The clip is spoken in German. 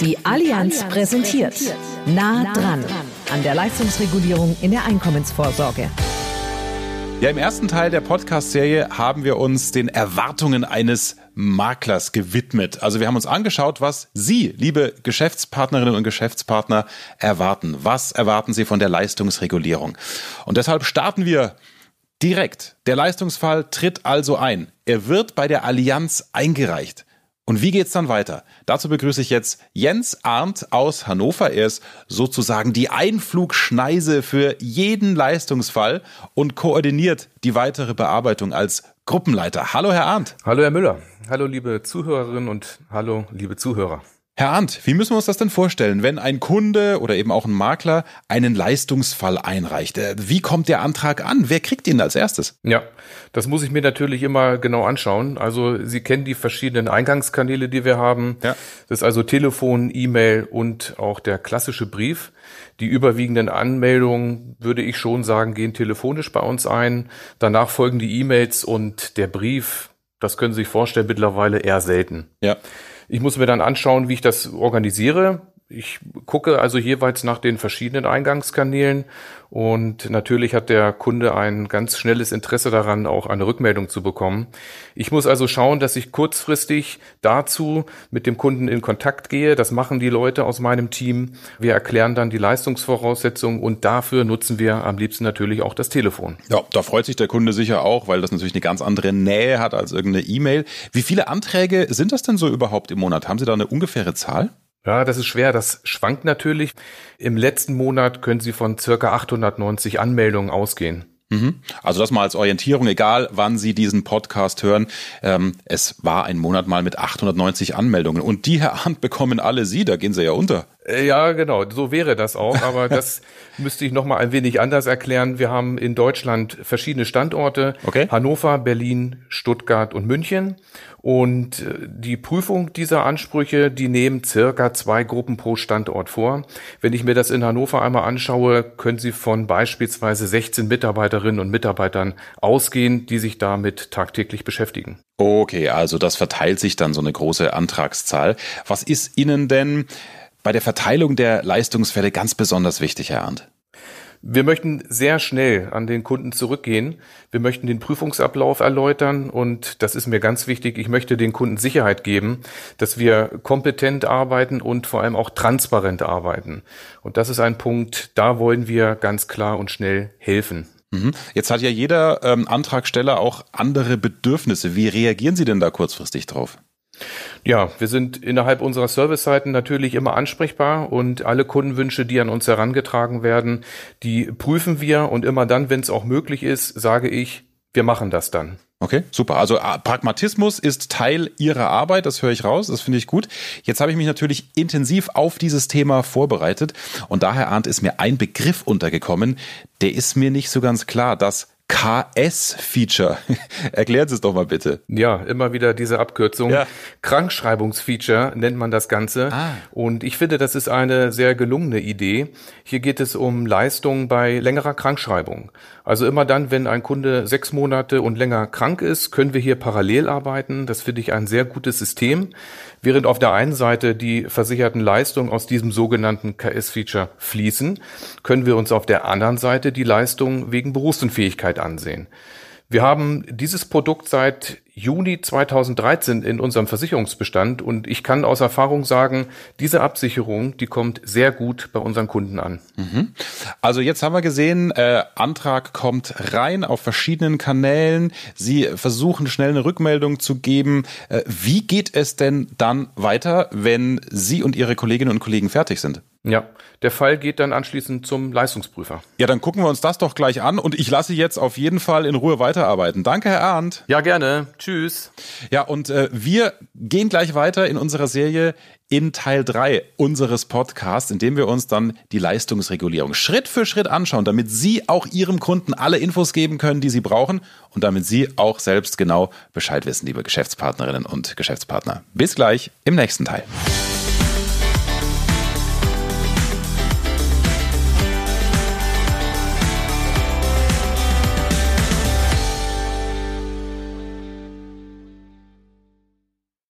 Die Allianz präsentiert Nah dran an der Leistungsregulierung in der Einkommensvorsorge. Ja, im ersten Teil der Podcast-Serie haben wir uns den Erwartungen eines Maklers gewidmet. Also wir haben uns angeschaut, was Sie, liebe Geschäftspartnerinnen und Geschäftspartner, erwarten. Was erwarten Sie von der Leistungsregulierung? Und deshalb starten wir direkt. Der Leistungsfall tritt also ein. Er wird bei der Allianz eingereicht. Und wie geht's dann weiter? Dazu begrüße ich jetzt Jens Arndt aus Hannover. Er ist sozusagen die Einflugschneise für jeden Leistungsfall und koordiniert die weitere Bearbeitung als Gruppenleiter. Hallo, Herr Arndt. Hallo, Herr Müller. Hallo, liebe Zuhörerinnen und hallo, liebe Zuhörer. Herr Arndt, wie müssen wir uns das denn vorstellen, wenn ein Kunde oder eben auch ein Makler einen Leistungsfall einreicht? Äh, wie kommt der Antrag an? Wer kriegt ihn als erstes? Ja, das muss ich mir natürlich immer genau anschauen. Also Sie kennen die verschiedenen Eingangskanäle, die wir haben. Ja. Das ist also Telefon, E-Mail und auch der klassische Brief. Die überwiegenden Anmeldungen, würde ich schon sagen, gehen telefonisch bei uns ein. Danach folgen die E-Mails und der Brief. Das können Sie sich vorstellen, mittlerweile eher selten. Ja. Ich muss mir dann anschauen, wie ich das organisiere. Ich gucke also jeweils nach den verschiedenen Eingangskanälen und natürlich hat der Kunde ein ganz schnelles Interesse daran, auch eine Rückmeldung zu bekommen. Ich muss also schauen, dass ich kurzfristig dazu mit dem Kunden in Kontakt gehe. Das machen die Leute aus meinem Team. Wir erklären dann die Leistungsvoraussetzungen und dafür nutzen wir am liebsten natürlich auch das Telefon. Ja, da freut sich der Kunde sicher auch, weil das natürlich eine ganz andere Nähe hat als irgendeine E-Mail. Wie viele Anträge sind das denn so überhaupt im Monat? Haben Sie da eine ungefähre Zahl? Ja, das ist schwer. Das schwankt natürlich. Im letzten Monat können Sie von circa 890 Anmeldungen ausgehen. Mhm. Also das mal als Orientierung, egal wann Sie diesen Podcast hören. Ähm, es war ein Monat mal mit 890 Anmeldungen. Und die, Herr Arndt, bekommen alle Sie, da gehen Sie ja unter. Äh, ja, genau, so wäre das auch, aber das müsste ich noch mal ein wenig anders erklären. Wir haben in Deutschland verschiedene Standorte: okay. Hannover, Berlin, Stuttgart und München. Und äh, die Prüfung dieser Ansprüche, die nehmen circa zwei Gruppen pro Standort vor. Wenn ich mir das in Hannover einmal anschaue, können Sie von beispielsweise 16 Mitarbeiterinnen und Mitarbeitern ausgehen, die sich damit tagtäglich beschäftigen. Okay, also das verteilt sich dann so eine große Antragszahl. Was ist Ihnen denn bei der Verteilung der Leistungsfälle ganz besonders wichtig, Herr Arndt? Wir möchten sehr schnell an den Kunden zurückgehen. Wir möchten den Prüfungsablauf erläutern und das ist mir ganz wichtig. Ich möchte den Kunden Sicherheit geben, dass wir kompetent arbeiten und vor allem auch transparent arbeiten. Und das ist ein Punkt, da wollen wir ganz klar und schnell helfen. Mhm. Jetzt hat ja jeder ähm, Antragsteller auch andere Bedürfnisse. Wie reagieren Sie denn da kurzfristig drauf? Ja, wir sind innerhalb unserer Serviceseiten natürlich immer ansprechbar und alle Kundenwünsche, die an uns herangetragen werden, die prüfen wir und immer dann, wenn es auch möglich ist, sage ich, wir machen das dann. Okay, super. Also äh, Pragmatismus ist Teil Ihrer Arbeit, das höre ich raus, das finde ich gut. Jetzt habe ich mich natürlich intensiv auf dieses Thema vorbereitet und daher ahnt ist mir ein Begriff untergekommen, der ist mir nicht so ganz klar, das KS-Feature. Erklären Sie es doch mal bitte. Ja, immer wieder diese Abkürzung. Ja. Krankschreibungsfeature nennt man das Ganze. Ah. Und ich finde, das ist eine sehr gelungene Idee. Hier geht es um Leistungen bei längerer Krankschreibung. Also immer dann, wenn ein Kunde sechs Monate und länger krank ist, können wir hier parallel arbeiten. Das finde ich ein sehr gutes System. Während auf der einen Seite die versicherten Leistungen aus diesem sogenannten KS-Feature fließen, können wir uns auf der anderen Seite die Leistungen wegen Berufsunfähigkeit ansehen. Wir haben dieses Produkt seit Juni 2013 in unserem Versicherungsbestand und ich kann aus Erfahrung sagen, diese Absicherung, die kommt sehr gut bei unseren Kunden an. Mhm. Also jetzt haben wir gesehen, äh, Antrag kommt rein auf verschiedenen Kanälen. Sie versuchen schnell eine Rückmeldung zu geben. Äh, wie geht es denn dann weiter, wenn Sie und Ihre Kolleginnen und Kollegen fertig sind? Ja, der Fall geht dann anschließend zum Leistungsprüfer. Ja, dann gucken wir uns das doch gleich an und ich lasse jetzt auf jeden Fall in Ruhe weiterarbeiten. Danke, Herr Arndt. Ja, gerne. Tschüss. Ja, und äh, wir gehen gleich weiter in unserer Serie in Teil 3 unseres Podcasts, in dem wir uns dann die Leistungsregulierung Schritt für Schritt anschauen, damit Sie auch Ihrem Kunden alle Infos geben können, die Sie brauchen und damit Sie auch selbst genau Bescheid wissen, liebe Geschäftspartnerinnen und Geschäftspartner. Bis gleich im nächsten Teil.